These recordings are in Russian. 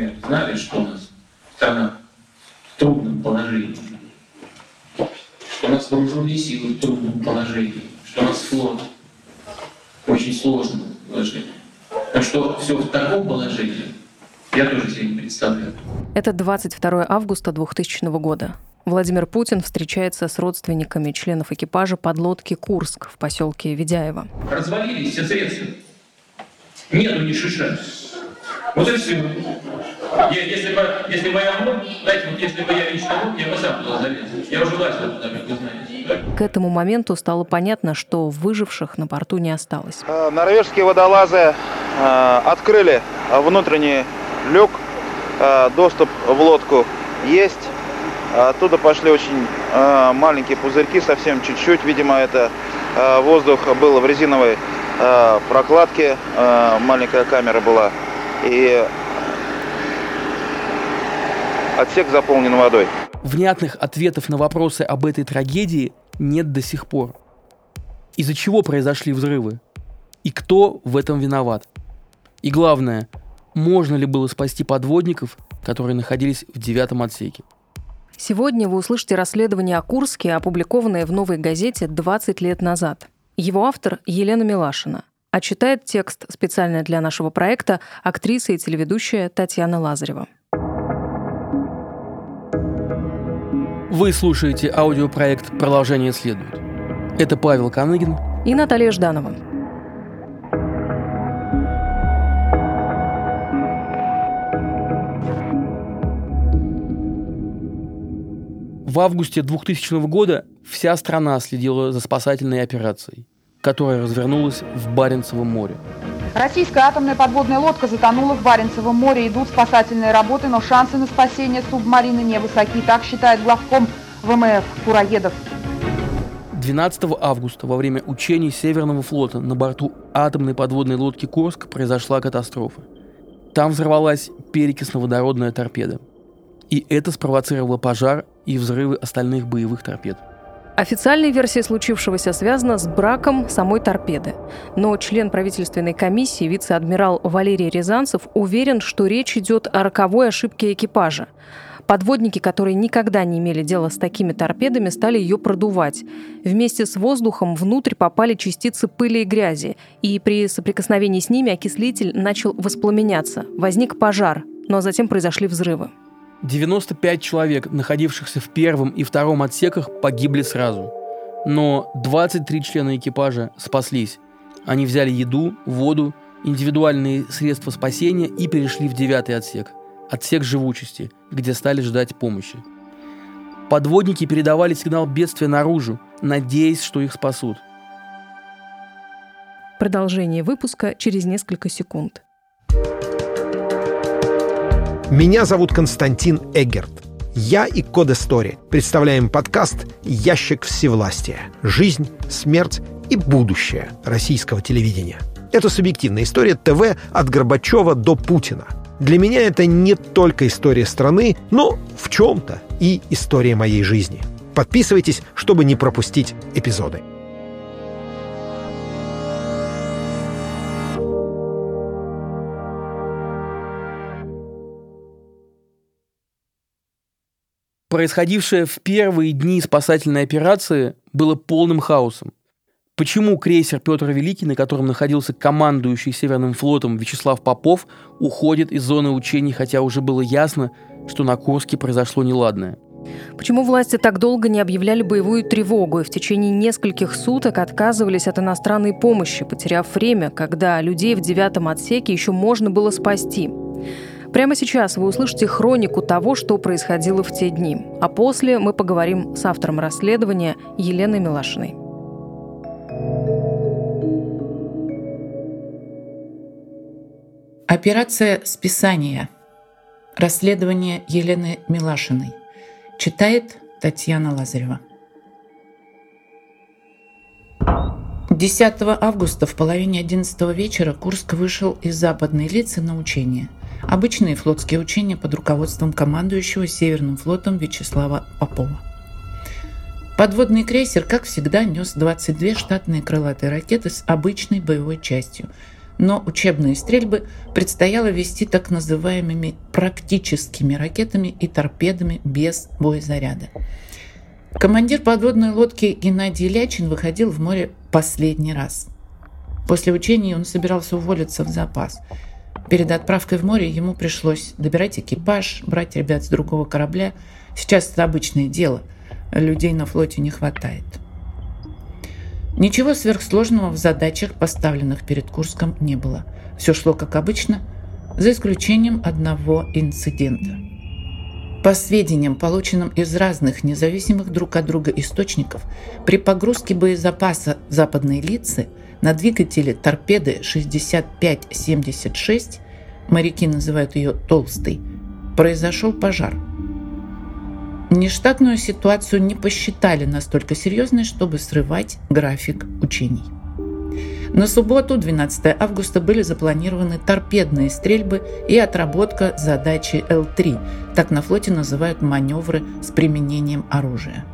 мы знали, что у нас страна в трудном положении, что у нас вооруженные силы в трудном положении, что у нас флот очень сложном положении. Так что все в таком положении я тоже себе не представляю. Это 22 августа 2000 года. Владимир Путин встречается с родственниками членов экипажа подлодки «Курск» в поселке Ведяево. Развалились все средства. Нету ни шиша. Вот и все. Я, если, бы, если бы я мог, знаете, вот если бы я лично мог, я бы сам туда залез. Я уже власть туда, как вы знаете. К этому моменту стало понятно, что выживших на борту не осталось. Э, норвежские водолазы э, открыли внутренний люк, э, доступ в лодку есть. Оттуда пошли очень маленькие пузырьки, совсем чуть-чуть. Видимо, это воздух был в резиновой прокладке, маленькая камера была. И отсек заполнен водой. Внятных ответов на вопросы об этой трагедии нет до сих пор. Из-за чего произошли взрывы? И кто в этом виноват? И главное, можно ли было спасти подводников, которые находились в девятом отсеке? Сегодня вы услышите расследование о Курске, опубликованное в «Новой газете» 20 лет назад. Его автор Елена Милашина, а читает текст специально для нашего проекта актриса и телеведущая Татьяна Лазарева. Вы слушаете аудиопроект «Продолжение следует». Это Павел Каныгин и Наталья Жданова. В августе 2000 года вся страна следила за спасательной операцией, которая развернулась в Баренцевом море. Российская атомная подводная лодка затонула в Баренцевом море. Идут спасательные работы, но шансы на спасение субмарины невысоки. Так считает главком ВМФ Кураедов. 12 августа во время учений Северного флота на борту атомной подводной лодки «Курск» произошла катастрофа. Там взорвалась перекисно-водородная торпеда. И это спровоцировало пожар и взрывы остальных боевых торпед. Официальная версия случившегося связана с браком самой торпеды. Но член правительственной комиссии, вице-адмирал Валерий Рязанцев, уверен, что речь идет о роковой ошибке экипажа. Подводники, которые никогда не имели дела с такими торпедами, стали ее продувать. Вместе с воздухом внутрь попали частицы пыли и грязи, и при соприкосновении с ними окислитель начал воспламеняться. Возник пожар, но затем произошли взрывы. 95 человек, находившихся в первом и втором отсеках, погибли сразу. Но 23 члена экипажа спаслись. Они взяли еду, воду, индивидуальные средства спасения и перешли в девятый отсек – отсек живучести, где стали ждать помощи. Подводники передавали сигнал бедствия наружу, надеясь, что их спасут. Продолжение выпуска через несколько секунд. Меня зовут Константин Эггерт. Я и Код Истории представляем подкаст «Ящик всевластия. Жизнь, смерть и будущее российского телевидения». Это субъективная история ТВ от Горбачева до Путина. Для меня это не только история страны, но в чем-то и история моей жизни. Подписывайтесь, чтобы не пропустить эпизоды. Происходившее в первые дни спасательной операции было полным хаосом. Почему крейсер Петр Великий, на котором находился командующий Северным флотом Вячеслав Попов, уходит из зоны учений, хотя уже было ясно, что на Курске произошло неладное? Почему власти так долго не объявляли боевую тревогу и в течение нескольких суток отказывались от иностранной помощи, потеряв время, когда людей в девятом отсеке еще можно было спасти? Прямо сейчас вы услышите хронику того, что происходило в те дни. А после мы поговорим с автором расследования Еленой Милашиной. Операция списания. Расследование Елены Милашиной. Читает Татьяна Лазарева. 10 августа в половине 11 вечера Курск вышел из западной лицы на учение – Обычные флотские учения под руководством командующего Северным флотом Вячеслава Попова. Подводный крейсер, как всегда, нес 22 штатные крылатые ракеты с обычной боевой частью, но учебные стрельбы предстояло вести так называемыми практическими ракетами и торпедами без боезаряда. Командир подводной лодки Геннадий Лячин выходил в море последний раз. После учений он собирался уволиться в запас. Перед отправкой в море ему пришлось добирать экипаж, брать ребят с другого корабля. Сейчас это обычное дело. Людей на флоте не хватает. Ничего сверхсложного в задачах, поставленных перед Курском, не было. Все шло как обычно, за исключением одного инцидента. По сведениям, полученным из разных независимых друг от друга источников, при погрузке боезапаса западной лицы на двигателе торпеды 6576, моряки называют ее «толстой», произошел пожар – Нештатную ситуацию не посчитали настолько серьезной, чтобы срывать график учений. На субботу, 12 августа, были запланированы торпедные стрельбы и отработка задачи Л-3. Так на флоте называют маневры с применением оружия.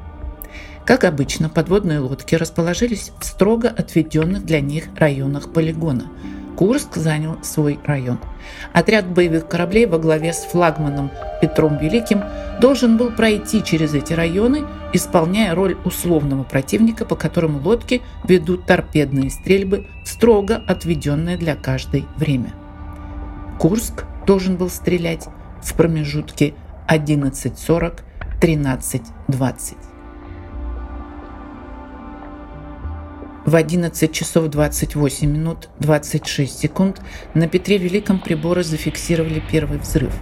Как обычно, подводные лодки расположились в строго отведенных для них районах полигона – Курск занял свой район. Отряд боевых кораблей во главе с флагманом Петром Великим должен был пройти через эти районы, исполняя роль условного противника, по которому лодки ведут торпедные стрельбы строго отведенное для каждой время. Курск должен был стрелять в промежутке 11.40-13.20. В 11 часов 28 минут 26 секунд на Петре Великом приборы зафиксировали первый взрыв.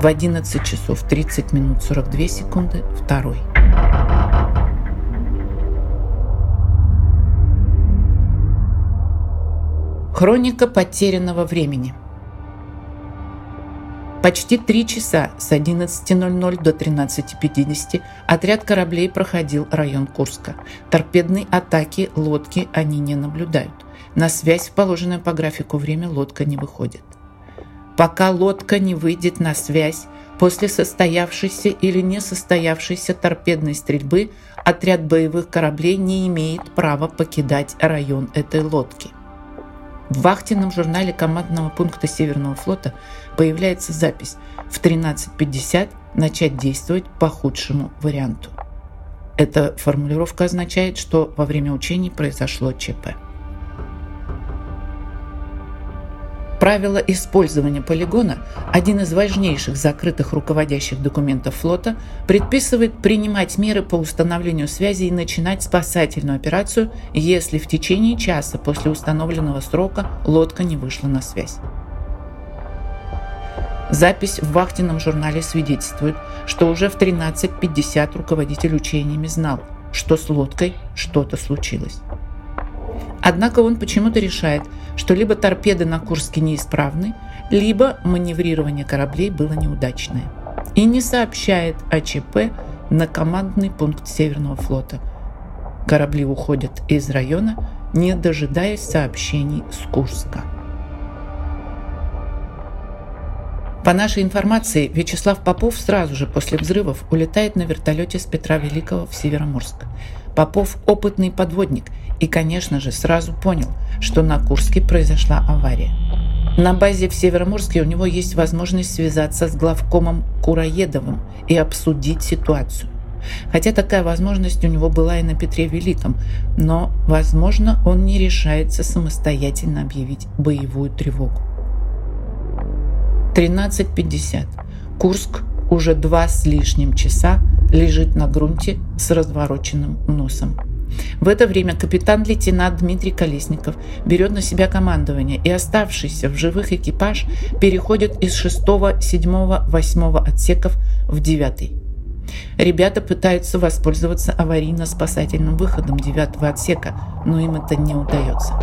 В 11 часов 30 минут 42 секунды второй. Хроника потерянного времени – Почти три часа с 11.00 до 13.50 отряд кораблей проходил район Курска. Торпедной атаки лодки они не наблюдают. На связь в положенное по графику время лодка не выходит. Пока лодка не выйдет на связь, после состоявшейся или несостоявшейся торпедной стрельбы отряд боевых кораблей не имеет права покидать район этой лодки – в вахтенном журнале командного пункта Северного флота появляется запись в 13.50 начать действовать по худшему варианту. Эта формулировка означает, что во время учений произошло ЧП. Правило использования полигона, один из важнейших закрытых руководящих документов флота, предписывает принимать меры по установлению связи и начинать спасательную операцию, если в течение часа после установленного срока лодка не вышла на связь. Запись в вахтенном журнале свидетельствует, что уже в 13.50 руководитель учениями знал, что с лодкой что-то случилось. Однако он почему-то решает, что либо торпеды на Курске неисправны, либо маневрирование кораблей было неудачное. И не сообщает о ЧП на командный пункт Северного флота. Корабли уходят из района, не дожидаясь сообщений с Курска. По нашей информации, Вячеслав Попов сразу же после взрывов улетает на вертолете с Петра Великого в Североморск. Попов – опытный подводник и, конечно же, сразу понял, что на Курске произошла авария. На базе в Североморске у него есть возможность связаться с главкомом Кураедовым и обсудить ситуацию. Хотя такая возможность у него была и на Петре Великом, но, возможно, он не решается самостоятельно объявить боевую тревогу. 13.50. Курск уже два с лишним часа лежит на грунте с развороченным носом. В это время капитан-лейтенант Дмитрий Колесников берет на себя командование, и оставшийся в живых экипаж переходит из 6, 7, 8 отсеков в 9. Ребята пытаются воспользоваться аварийно-спасательным выходом 9 отсека, но им это не удается.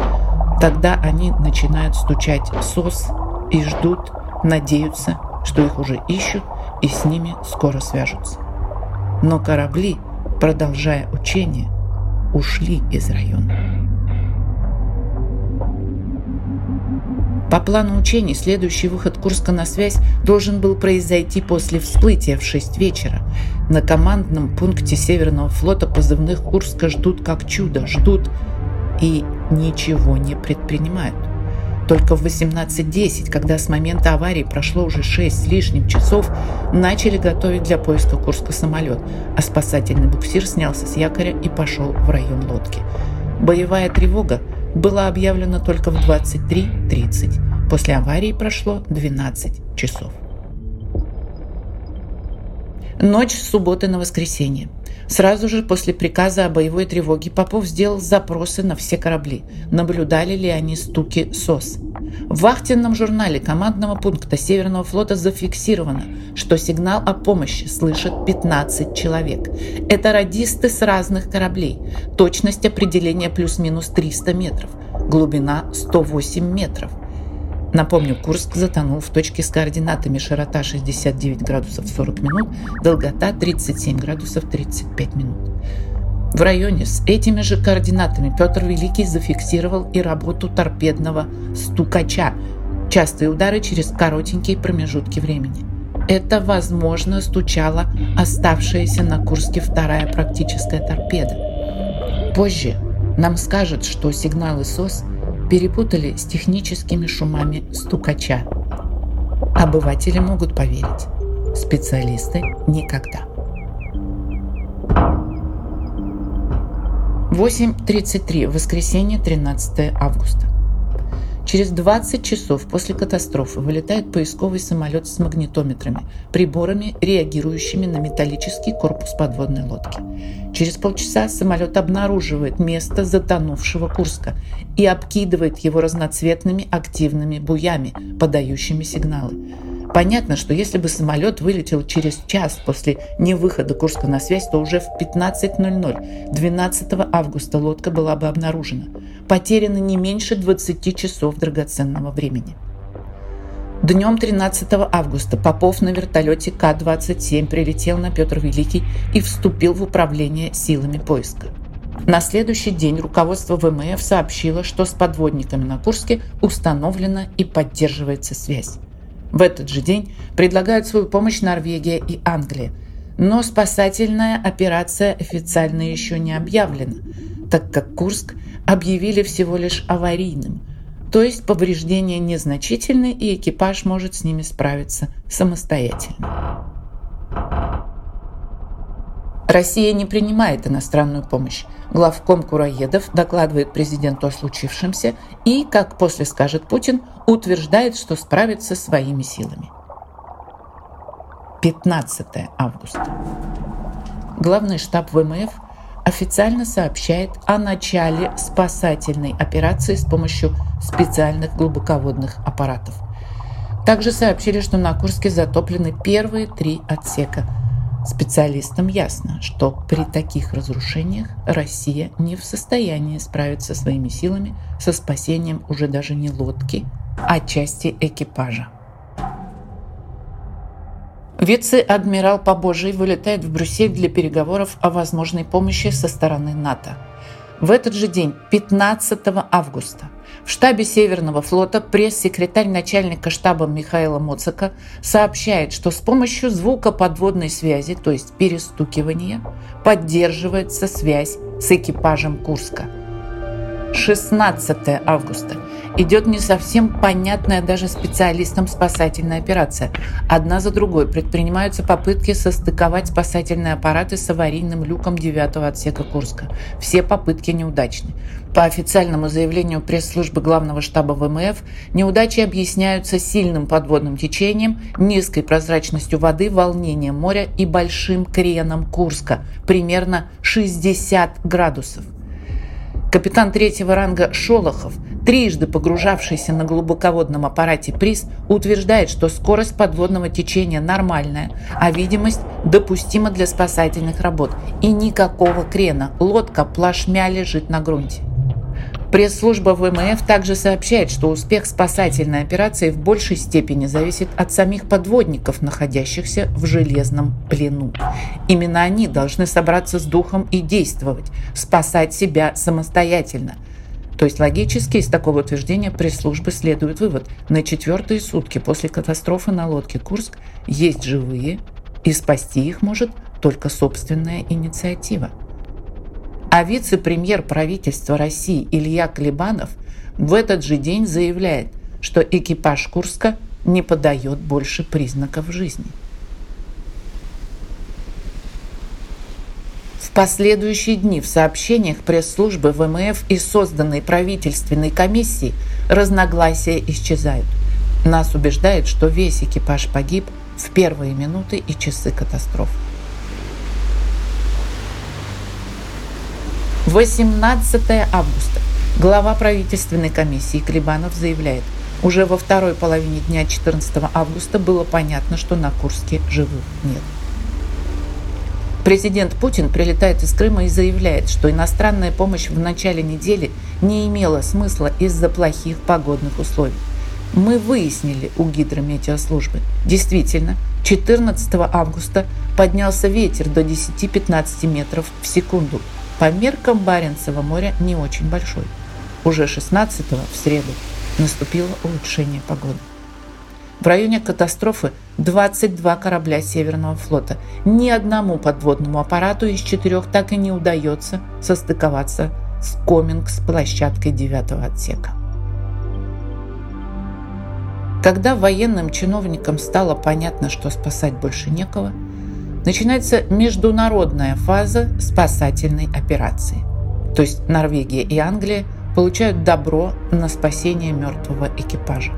Тогда они начинают стучать СОС и ждут, надеются, что их уже ищут и с ними скоро свяжутся. Но корабли, продолжая учение, ушли из района. По плану учений, следующий выход Курска на связь должен был произойти после всплытия в 6 вечера. На командном пункте Северного флота позывных Курска ждут как чудо, ждут и ничего не предпринимают. Только в 18.10, когда с момента аварии прошло уже 6 с лишним часов, начали готовить для поиска Курска самолет, а спасательный буксир снялся с якоря и пошел в район лодки. Боевая тревога была объявлена только в 23.30. После аварии прошло 12 часов. Ночь с субботы на воскресенье. Сразу же после приказа о боевой тревоге Попов сделал запросы на все корабли. Наблюдали ли они стуки СОС. В вахтенном журнале командного пункта Северного флота зафиксировано, что сигнал о помощи слышат 15 человек. Это радисты с разных кораблей. Точность определения плюс-минус 300 метров. Глубина 108 метров. Напомню, Курск затонул в точке с координатами широта 69 градусов 40 минут, долгота 37 градусов 35 минут. В районе с этими же координатами Петр Великий зафиксировал и работу торпедного стукача, частые удары через коротенькие промежутки времени. Это, возможно, стучала оставшаяся на Курске вторая практическая торпеда. Позже нам скажут, что сигналы СОС перепутали с техническими шумами стукача. Обыватели могут поверить, специалисты никогда. 8.33, воскресенье, 13 августа. Через 20 часов после катастрофы вылетает поисковый самолет с магнитометрами, приборами, реагирующими на металлический корпус подводной лодки. Через полчаса самолет обнаруживает место затонувшего Курска и обкидывает его разноцветными активными буями, подающими сигналы. Понятно, что если бы самолет вылетел через час после невыхода Курска на связь, то уже в 15.00 12 августа лодка была бы обнаружена. Потеряно не меньше 20 часов драгоценного времени. Днем 13 августа Попов на вертолете К-27 прилетел на Петр Великий и вступил в управление силами поиска. На следующий день руководство ВМФ сообщило, что с подводниками на Курске установлена и поддерживается связь. В этот же день предлагают свою помощь Норвегия и Англия. Но спасательная операция официально еще не объявлена, так как Курск объявили всего лишь аварийным, то есть повреждения незначительны и экипаж может с ними справиться самостоятельно. Россия не принимает иностранную помощь. Главком Кураедов докладывает президенту о случившемся и, как после скажет Путин, утверждает, что справится своими силами. 15 августа. Главный штаб ВМФ официально сообщает о начале спасательной операции с помощью специальных глубоководных аппаратов. Также сообщили, что на Курске затоплены первые три отсека – Специалистам ясно, что при таких разрушениях Россия не в состоянии справиться своими силами со спасением уже даже не лодки, а части экипажа. Вице-адмирал Побожий вылетает в Брюссель для переговоров о возможной помощи со стороны НАТО. В этот же день, 15 августа, в штабе Северного флота пресс-секретарь начальника штаба Михаила Моцика сообщает, что с помощью звукоподводной связи, то есть перестукивания, поддерживается связь с экипажем Курска. 16 августа идет не совсем понятная даже специалистам спасательная операция. Одна за другой предпринимаются попытки состыковать спасательные аппараты с аварийным люком 9 отсека Курска. Все попытки неудачны. По официальному заявлению пресс-службы главного штаба ВМФ, неудачи объясняются сильным подводным течением, низкой прозрачностью воды, волнением моря и большим креном Курска, примерно 60 градусов. Капитан третьего ранга Шолохов, трижды погружавшийся на глубоководном аппарате ПРИС, утверждает, что скорость подводного течения нормальная, а видимость допустима для спасательных работ и никакого крена. Лодка плашмя лежит на грунте. Пресс-служба ВМФ также сообщает, что успех спасательной операции в большей степени зависит от самих подводников, находящихся в железном плену. Именно они должны собраться с духом и действовать, спасать себя самостоятельно. То есть логически из такого утверждения пресс-службы следует вывод. На четвертые сутки после катастрофы на лодке «Курск» есть живые, и спасти их может только собственная инициатива. А вице-премьер правительства России Илья Клебанов в этот же день заявляет, что экипаж Курска не подает больше признаков жизни. В последующие дни в сообщениях пресс-службы ВМФ и созданной правительственной комиссии разногласия исчезают. Нас убеждает, что весь экипаж погиб в первые минуты и часы катастрофы. 18 августа. Глава правительственной комиссии Клебанов заявляет, уже во второй половине дня 14 августа было понятно, что на Курске живых нет. Президент Путин прилетает из Крыма и заявляет, что иностранная помощь в начале недели не имела смысла из-за плохих погодных условий. Мы выяснили у гидрометеослужбы. Действительно, 14 августа поднялся ветер до 10-15 метров в секунду. По меркам Баренцева моря не очень большой. Уже 16 в среду наступило улучшение погоды. В районе катастрофы 22 корабля Северного флота. Ни одному подводному аппарату из четырех так и не удается состыковаться с Коминг с площадкой девятого отсека. Когда военным чиновникам стало понятно, что спасать больше некого, начинается международная фаза спасательной операции. То есть Норвегия и Англия получают добро на спасение мертвого экипажа.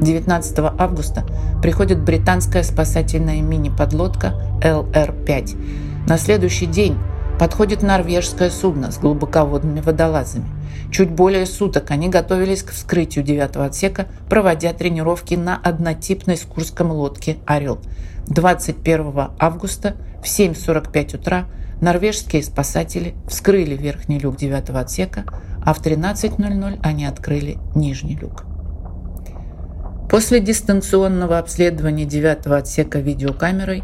19 августа приходит британская спасательная мини-подлодка ЛР-5. На следующий день подходит норвежское судно с глубоководными водолазами. Чуть более суток они готовились к вскрытию девятого отсека, проводя тренировки на однотипной с Курском лодке «Орел». 21 августа в 7.45 утра норвежские спасатели вскрыли верхний люк девятого отсека, а в 13.00 они открыли нижний люк. После дистанционного обследования девятого отсека видеокамерой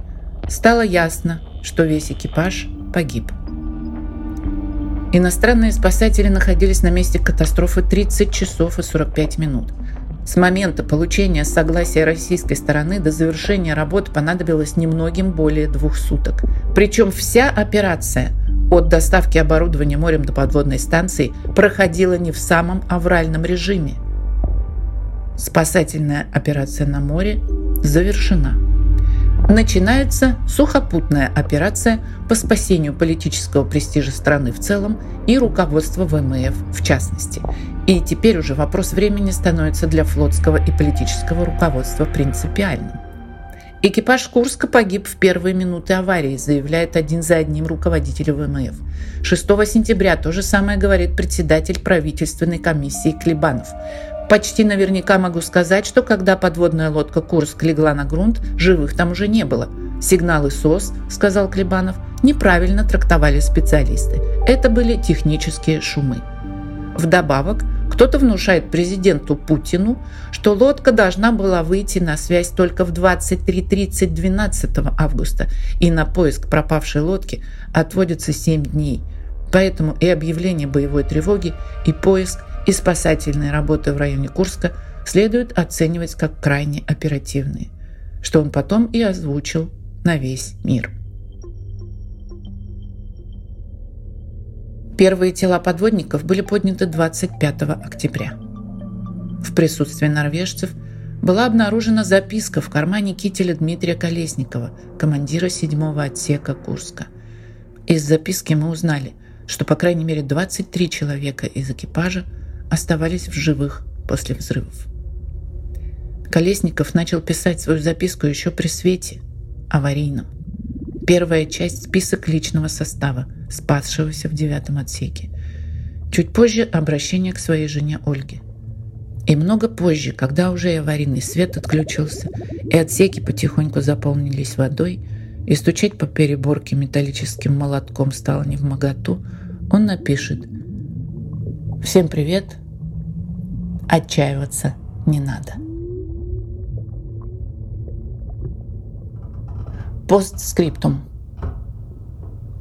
стало ясно, что весь экипаж погиб. Иностранные спасатели находились на месте катастрофы 30 часов и 45 минут. С момента получения согласия российской стороны до завершения работ понадобилось немногим более двух суток. Причем вся операция от доставки оборудования морем до подводной станции проходила не в самом авральном режиме – Спасательная операция на море завершена. Начинается сухопутная операция по спасению политического престижа страны в целом и руководства ВМФ в частности. И теперь уже вопрос времени становится для флотского и политического руководства принципиальным. Экипаж Курска погиб в первые минуты аварии, заявляет один за одним руководитель ВМФ. 6 сентября то же самое говорит председатель правительственной комиссии Клебанов. Почти наверняка могу сказать, что когда подводная лодка «Курск» легла на грунт, живых там уже не было. Сигналы СОС, сказал Клебанов, неправильно трактовали специалисты. Это были технические шумы. Вдобавок, кто-то внушает президенту Путину, что лодка должна была выйти на связь только в 23.30 12 августа, и на поиск пропавшей лодки отводится 7 дней. Поэтому и объявление боевой тревоги, и поиск и спасательные работы в районе Курска следует оценивать как крайне оперативные, что он потом и озвучил на весь мир. Первые тела подводников были подняты 25 октября. В присутствии норвежцев была обнаружена записка в кармане кителя Дмитрия Колесникова, командира 7 отсека Курска. Из записки мы узнали, что по крайней мере 23 человека из экипажа оставались в живых после взрывов. Колесников начал писать свою записку еще при свете, аварийном. Первая часть – список личного состава, спасшегося в девятом отсеке. Чуть позже – обращение к своей жене Ольге. И много позже, когда уже и аварийный свет отключился, и отсеки потихоньку заполнились водой, и стучать по переборке металлическим молотком стало не в моготу, он напишет «Всем привет, отчаиваться не надо. Постскриптум.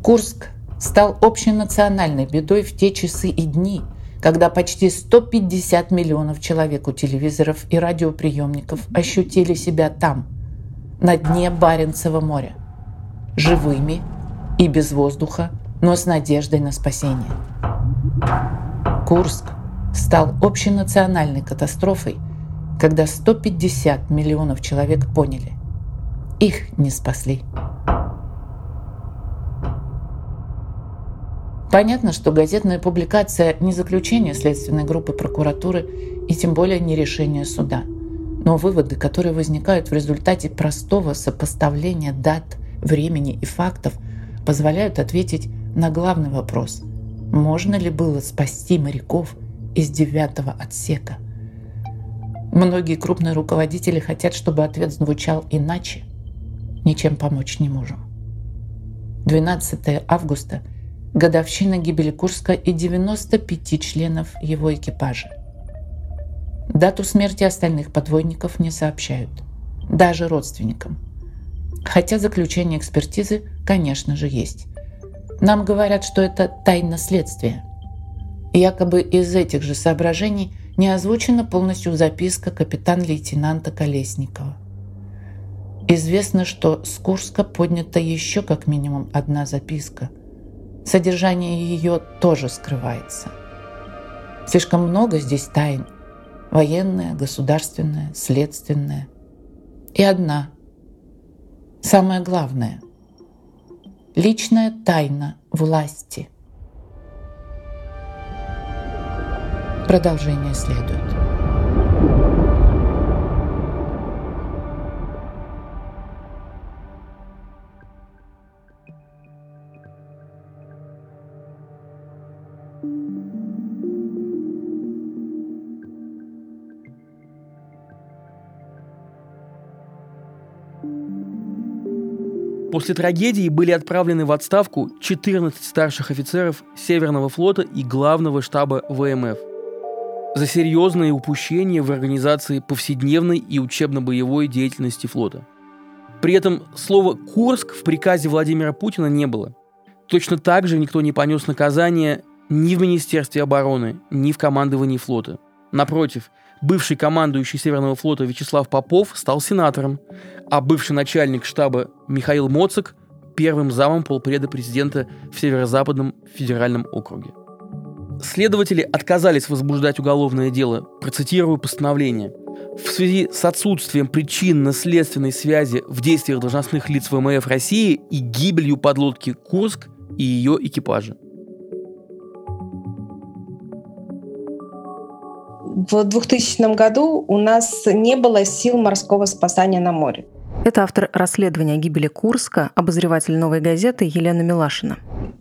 Курск стал общенациональной бедой в те часы и дни, когда почти 150 миллионов человек у телевизоров и радиоприемников ощутили себя там, на дне Баренцева моря, живыми и без воздуха но с надеждой на спасение. Курск стал общенациональной катастрофой, когда 150 миллионов человек поняли – их не спасли. Понятно, что газетная публикация не заключение следственной группы прокуратуры и тем более не решение суда. Но выводы, которые возникают в результате простого сопоставления дат, времени и фактов, позволяют ответить на главный вопрос. Можно ли было спасти моряков из девятого отсека? Многие крупные руководители хотят, чтобы ответ звучал иначе. Ничем помочь не можем. 12 августа – годовщина гибели Курска и 95 членов его экипажа. Дату смерти остальных подводников не сообщают, даже родственникам. Хотя заключение экспертизы, конечно же, есть. Нам говорят, что это тайна следствия. Якобы из этих же соображений не озвучена полностью записка капитан-лейтенанта Колесникова. Известно, что с Курска поднята еще как минимум одна записка – Содержание ее тоже скрывается. Слишком много здесь тайн. Военная, государственная, следственная. И одна. Самое главное. Личная тайна власти. Продолжение следует. После трагедии были отправлены в отставку 14 старших офицеров Северного флота и главного штаба ВМФ за серьезные упущения в организации повседневной и учебно-боевой деятельности флота. При этом слова «Курск» в приказе Владимира Путина не было. Точно так же никто не понес наказание ни в Министерстве обороны, ни в командовании флота. Напротив, бывший командующий Северного флота Вячеслав Попов стал сенатором, а бывший начальник штаба Михаил Моцик первым замом полпреда президента в Северо-Западном федеральном округе. Следователи отказались возбуждать уголовное дело, процитирую постановление. В связи с отсутствием причинно-следственной связи в действиях должностных лиц ВМФ России и гибелью подлодки «Курск» и ее экипажа. в 2000 году у нас не было сил морского спасания на море. Это автор расследования гибели Курска, обозреватель «Новой газеты» Елена Милашина.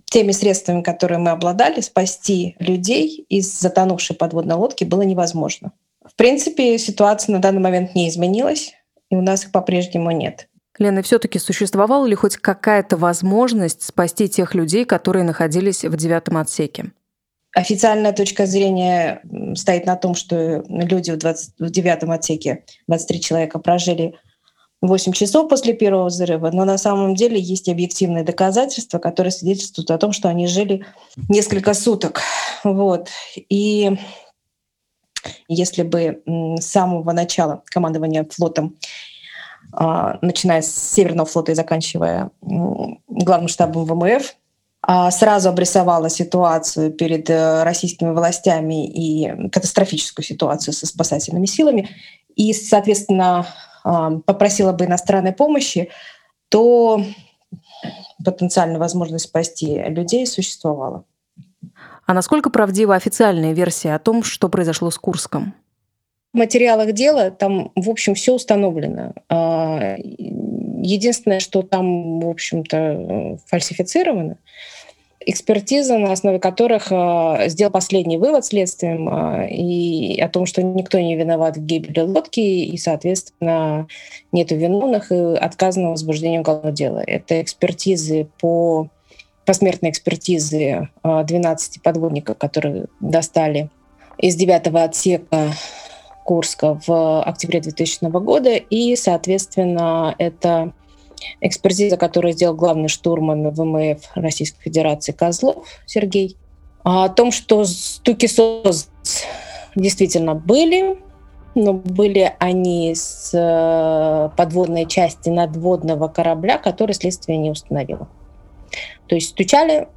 Теми средствами, которые мы обладали, спасти людей из затонувшей подводной лодки было невозможно. В принципе, ситуация на данный момент не изменилась, и у нас их по-прежнему нет. Лена, все-таки существовала ли хоть какая-то возможность спасти тех людей, которые находились в девятом отсеке? Официальная точка зрения стоит на том, что люди в, 20, в девятом отсеке, 23 человека, прожили 8 часов после первого взрыва, но на самом деле есть объективные доказательства, которые свидетельствуют о том, что они жили несколько суток. Вот. И если бы с самого начала командования флотом, а, начиная с Северного флота и заканчивая главным штабом ВМФ, а, сразу обрисовала ситуацию перед э, российскими властями и катастрофическую ситуацию со спасательными силами, и, соответственно, попросила бы иностранной помощи, то потенциальная возможность спасти людей существовала. А насколько правдива официальная версия о том, что произошло с Курском? В материалах дела там, в общем, все установлено. А, единственное, что там, в общем-то, фальсифицировано, экспертиза, на основе которых э, сделал последний вывод следствием э, и о том, что никто не виноват в гибели лодки, и, соответственно, нету виновных и отказано возбуждение уголовного дела. Это экспертизы по посмертной экспертизы 12 э, подводников, которые достали из девятого отсека Курска в октябре 2000 года, и, соответственно, это экспертиза, которую сделал главный штурман ВМФ Российской Федерации Козлов Сергей, о том, что стуки СОЗ действительно были, но были они с э, подводной части надводного корабля, который следствие не установило. То есть стучали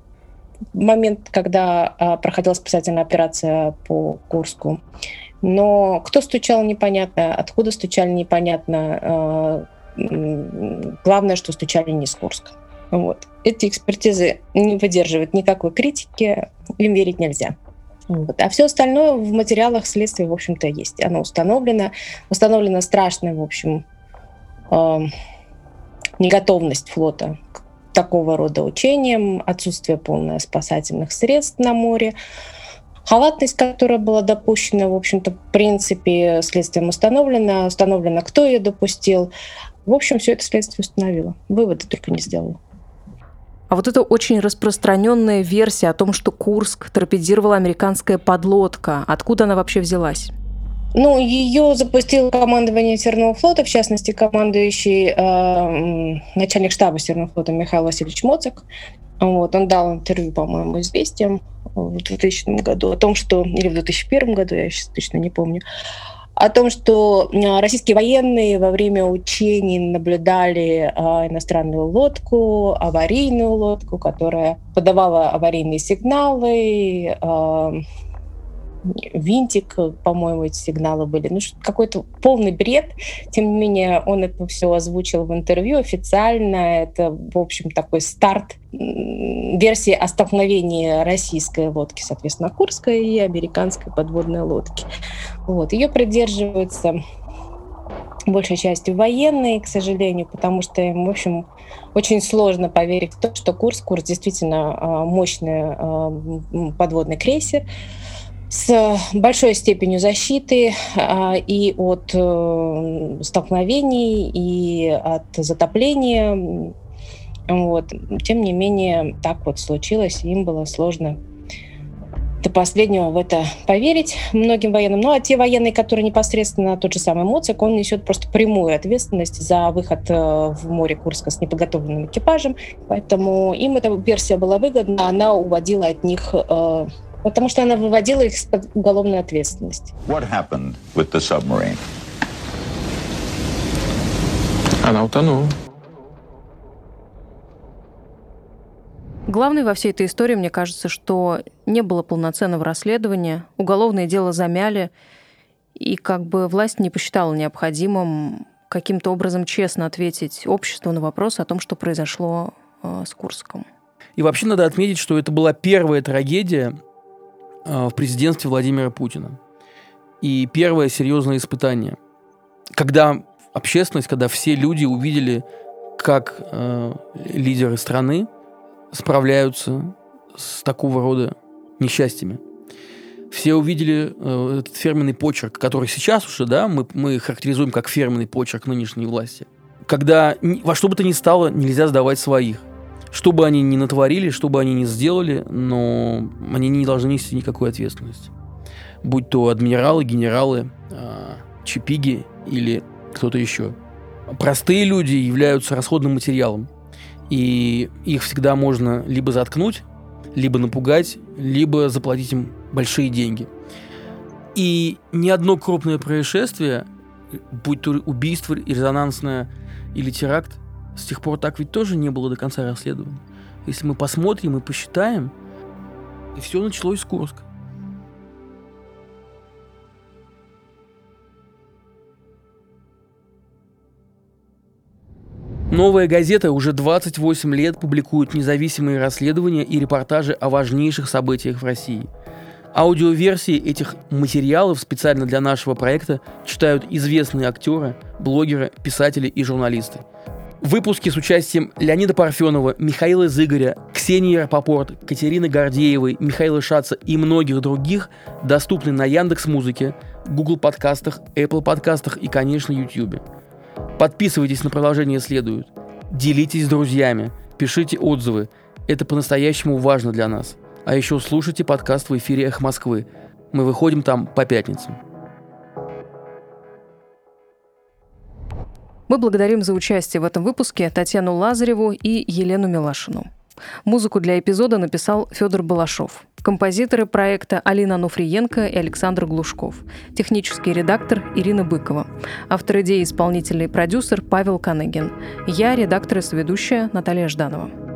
момент, когда а, проходила спасательная операция по Курску. Но кто стучал, непонятно, откуда стучали, непонятно. Главное, что стучали не с Курска. Вот. Эти экспертизы не выдерживают никакой критики, им верить нельзя. Вот. А все остальное в материалах следствия, в общем-то, есть. Оно установлено. Установлена страшная, в общем, э, неготовность флота к такого рода учениям, отсутствие полное спасательных средств на море, халатность, которая была допущена, в общем-то, в принципе, следствием установлена, установлено, кто ее допустил. В общем, все это следствие установило. Выводы только не сделало. А вот это очень распространенная версия о том, что Курск торпедировала американская подлодка. Откуда она вообще взялась? Ну, ее запустил командование Северного флота, в частности, командующий э, начальник штаба Северного флота Михаил Васильевич Моцик. Вот, он дал интервью, по-моему, известиям в 2000 году о том, что, или в 2001 году, я сейчас точно не помню, о том, что российские военные во время учений наблюдали а, иностранную лодку, аварийную лодку, которая подавала аварийные сигналы, а, винтик, по-моему, эти сигналы были. Ну, какой-то полный бред. Тем не менее, он это все озвучил в интервью официально. Это, в общем, такой старт версии о столкновении российской лодки, соответственно, Курской и американской подводной лодки. Вот. Ее придерживаются большей частью военные, к сожалению, потому что в общем, очень сложно поверить в то, что Курс, Курс действительно а, мощный а, подводный крейсер, с большой степенью защиты а, и от э, столкновений, и от затопления. Вот. Тем не менее, так вот случилось, им было сложно до последнего в это поверить многим военным. Ну, а те военные, которые непосредственно тот же самый Моцик, он несет просто прямую ответственность за выход э, в море Курска с неподготовленным экипажем. Поэтому им эта версия была выгодна, она уводила от них э, потому что она выводила их из-под уголовной ответственности. What happened with the submarine? Она утонула. Главное во всей этой истории, мне кажется, что не было полноценного расследования, уголовное дело замяли, и как бы власть не посчитала необходимым каким-то образом честно ответить обществу на вопрос о том, что произошло э, с Курском. И вообще надо отметить, что это была первая трагедия, в президентстве Владимира Путина. И первое серьезное испытание, когда общественность, когда все люди увидели, как э, лидеры страны справляются с такого рода несчастьями. Все увидели э, этот фирменный почерк, который сейчас уже, да, мы, мы характеризуем как фирменный почерк нынешней власти. Когда во что бы то ни стало, нельзя сдавать своих. Что бы они ни натворили, что бы они ни сделали, но они не должны нести никакой ответственности. Будь то адмиралы, генералы, э, чипиги или кто-то еще. Простые люди являются расходным материалом. И их всегда можно либо заткнуть, либо напугать, либо заплатить им большие деньги. И ни одно крупное происшествие, будь то убийство резонансное или теракт, с тех пор так ведь тоже не было до конца расследования. Если мы посмотрим и посчитаем, и все началось с Курска. Новая газета уже 28 лет публикует независимые расследования и репортажи о важнейших событиях в России. Аудиоверсии этих материалов специально для нашего проекта читают известные актеры, блогеры, писатели и журналисты. Выпуски с участием Леонида Парфенова, Михаила Зыгоря, Ксении Рапопорт, Катерины Гордеевой, Михаила Шаца и многих других доступны на Яндекс Музыке, Google подкастах, Apple подкастах и, конечно, YouTube. Подписывайтесь на продолжение следует. Делитесь с друзьями, пишите отзывы. Это по-настоящему важно для нас. А еще слушайте подкаст в эфире «Эх Москвы». Мы выходим там по пятницам. Мы благодарим за участие в этом выпуске Татьяну Лазареву и Елену Милашину. Музыку для эпизода написал Федор Балашов. Композиторы проекта Алина Нуфриенко и Александр Глушков. Технический редактор Ирина Быкова. Автор идеи, исполнительный продюсер Павел Каныгин. Я редактор и соведущая Наталья Жданова.